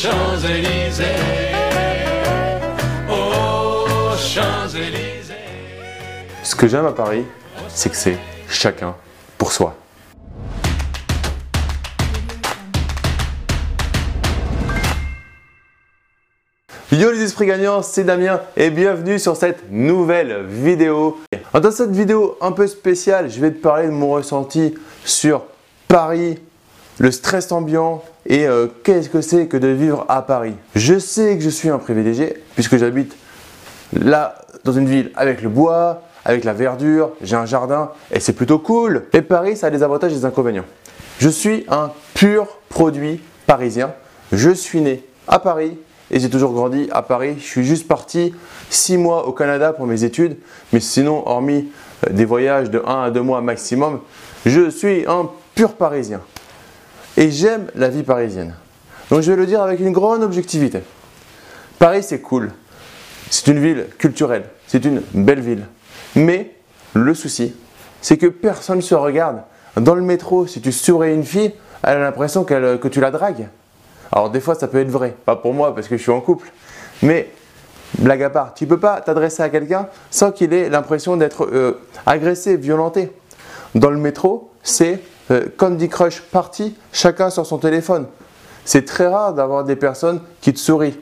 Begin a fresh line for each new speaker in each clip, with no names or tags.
Champs-Élysées. Aux Champs-Élysées.
Ce que j'aime à Paris, c'est que c'est chacun pour soi. Yo les esprits gagnants, c'est Damien et bienvenue sur cette nouvelle vidéo. Dans cette vidéo un peu spéciale, je vais te parler de mon ressenti sur Paris, le stress ambiant et euh, qu'est-ce que c'est que de vivre à Paris? Je sais que je suis un privilégié puisque j'habite là dans une ville avec le bois, avec la verdure, j'ai un jardin et c'est plutôt cool. Et Paris, ça a des avantages et des inconvénients. Je suis un pur produit parisien. Je suis né à Paris et j'ai toujours grandi à Paris. Je suis juste parti 6 mois au Canada pour mes études, mais sinon, hormis euh, des voyages de 1 à 2 mois maximum, je suis un pur parisien. Et j'aime la vie parisienne. Donc je vais le dire avec une grande objectivité. Paris, c'est cool. C'est une ville culturelle. C'est une belle ville. Mais le souci, c'est que personne ne se regarde. Dans le métro, si tu souris une fille, elle a l'impression qu'elle- que tu la dragues. Alors des fois, ça peut être vrai. Pas pour moi, parce que je suis en couple. Mais blague à part, tu peux pas t'adresser à quelqu'un sans qu'il ait l'impression d'être euh, agressé, violenté. Dans le métro, c'est euh, Candy Crush party, chacun sur son téléphone. C'est très rare d'avoir des personnes qui te sourient.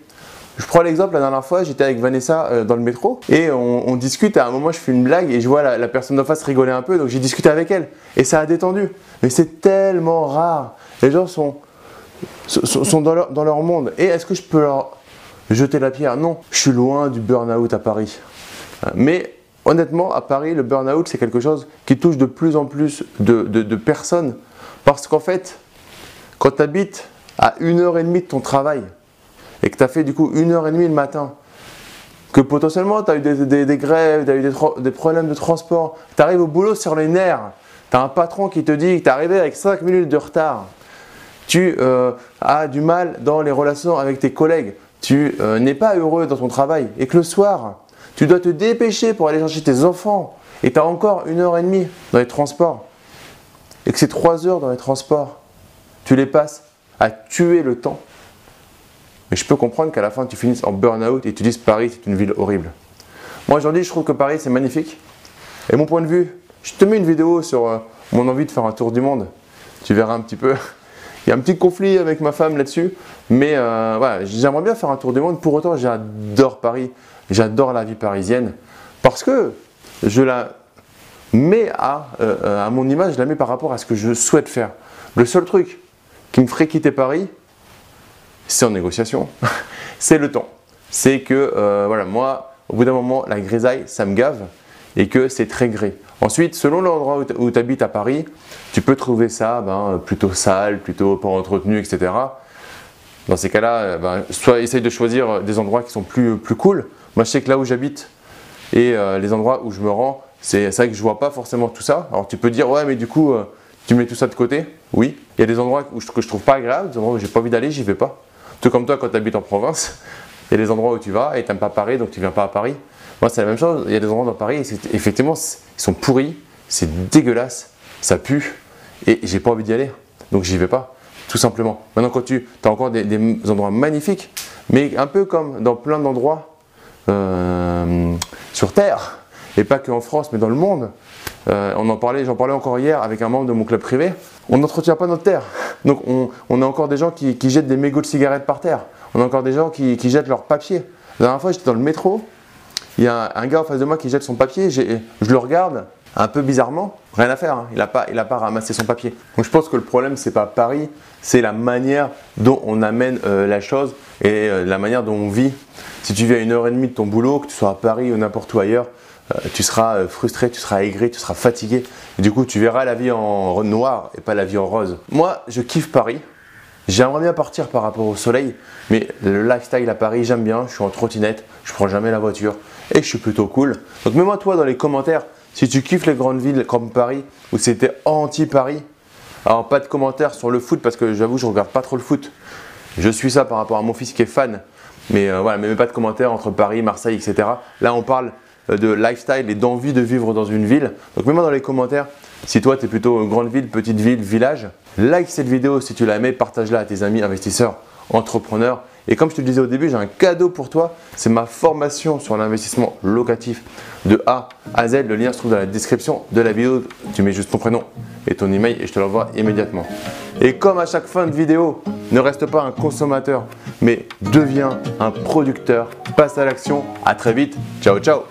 Je prends l'exemple, la dernière fois, j'étais avec Vanessa euh, dans le métro et on, discute. À un moment, je fais une blague et je vois la, personne d'en face rigoler un peu, donc j'ai discuté avec elle et ça a détendu. Mais c'est tellement rare. Les gens sont, sont, sont dans, leur, dans leur monde. Et est-ce que je peux leur jeter la pierre? Non, je suis loin du burn-out à Paris. Euh, Mais honnêtement, à Paris, le burn-out, c'est quelque chose qui touche de plus en plus de, personnes. Parce qu'en fait, quand tu habites à une heure et demie de ton travail et que tu as fait du coup une heure et demie le matin, que potentiellement tu as eu des, grèves, tu as eu des problèmes de transport, tu arrives au boulot sur les nerfs, tu as un patron qui te dit que tu es arrivé avec 5 minutes de retard, tu euh, as du mal dans les relations avec tes collègues, tu euh, n'es pas heureux dans ton travail et que le soir, tu dois te dépêcher pour aller chercher tes enfants et tu as encore une heure et demie dans les transports et que ces 3 heures dans les transports, tu les passes à tuer le temps. Mais je peux comprendre qu'à la fin, tu finisses en burn-out et tu dises Paris, c'est une ville horrible. Moi, aujourd'hui, je trouve que Paris, c'est magnifique. Et mon point de vue, je te mets une vidéo sur euh, mon envie de faire un tour du monde. Tu verras un petit peu. Il y a un petit conflit avec ma femme là-dessus. Mais euh, voilà, j'aimerais bien faire un tour du monde. Pour autant, j'adore Paris. J'adore la vie parisienne. Parce que je la mets à, euh, à mon image, je la mets par rapport à ce que je souhaite faire. Le seul truc qui me ferait quitter Paris, c'est en négociation, c'est le temps. C'est que, euh, voilà, moi, au bout d'un moment, la grisaille, ça me gave et que c'est très gris. Ensuite, selon l'endroit où tu habites à Paris, tu peux trouver ça ben, plutôt sale, plutôt pas entretenu, etc. Dans ces cas-là, ben, soit essaye de choisir des endroits qui sont plus, plus cool. Moi, je sais que là où j'habite et euh, les endroits où je me rends, c'est vrai que je vois pas forcément tout ça. Alors tu peux dire, ouais, mais du coup, euh, tu mets tout ça de côté? Oui. Il y a des endroits où je, que je trouve pas agréables, des endroits où j'ai pas envie d'aller, j'y vais pas. Tout comme toi, quand tu habites en province, il y a des endroits où tu vas et tu n'aimes pas Paris, donc tu viens pas à Paris. Moi, c'est la même chose. Il y a des endroits dans Paris, et effectivement, ils sont pourris, c'est dégueulasse, ça pue, et j'ai pas envie d'y aller. Donc j'y vais pas, tout simplement. Maintenant, quand tu as encore des endroits magnifiques, mais un peu comme dans plein d'endroits euh, sur Terre, et pas qu'en France, mais dans le monde. Euh, on en parlait, j'en parlais encore hier avec un membre de mon club privé. On n'entretient pas notre terre. Donc on, on a encore des gens qui, jettent des mégots de cigarettes par terre. On a encore des gens qui, jettent leurs papiers. La dernière fois, j'étais dans le métro. Il y a un, gars en face de moi qui jette son papier. Je le regarde un peu bizarrement. Rien à faire. hein. Il n'a pas, ramassé son papier. Donc je pense que le problème, c'est pas Paris, c'est la manière dont on amène euh, la chose et euh, la manière dont on vit. Si tu vis à une heure et demie de ton boulot, que tu sois à Paris ou n'importe où ailleurs, euh, tu seras frustré, tu seras aigri, tu seras fatigué. Et du coup, tu verras la vie en noir et pas la vie en rose. Moi, je kiffe Paris. J'aimerais bien partir par rapport au soleil, mais le lifestyle à Paris, j'aime bien. Je suis en trottinette, je prends jamais la voiture et je suis plutôt cool. Donc mets-moi toi dans les commentaires si tu kiffes les grandes villes comme Paris si c'était anti-Paris. Alors pas de commentaires sur le foot parce que j'avoue je regarde pas trop le foot. Je suis ça par rapport à mon fils qui est fan. Mais euh, voilà, mais pas de commentaires entre Paris, Marseille, etc. Là on parle euh, de lifestyle et d'envie de vivre dans une ville. Donc mets-moi dans les commentaires si toi tu es plutôt grande ville, petite ville, village. Like cette vidéo si tu l'as aimée, partage-la à tes amis investisseurs entrepreneur. Et comme je te le disais au début, j'ai un cadeau pour toi. C'est ma formation sur l'investissement locatif de A à Z. Le lien se trouve dans la description de la vidéo. Tu mets juste ton prénom et ton email et je te l'envoie immédiatement. Et comme à chaque fin de vidéo, ne reste pas un consommateur, mais deviens un producteur. Passe à l'action. À très vite. Ciao, ciao.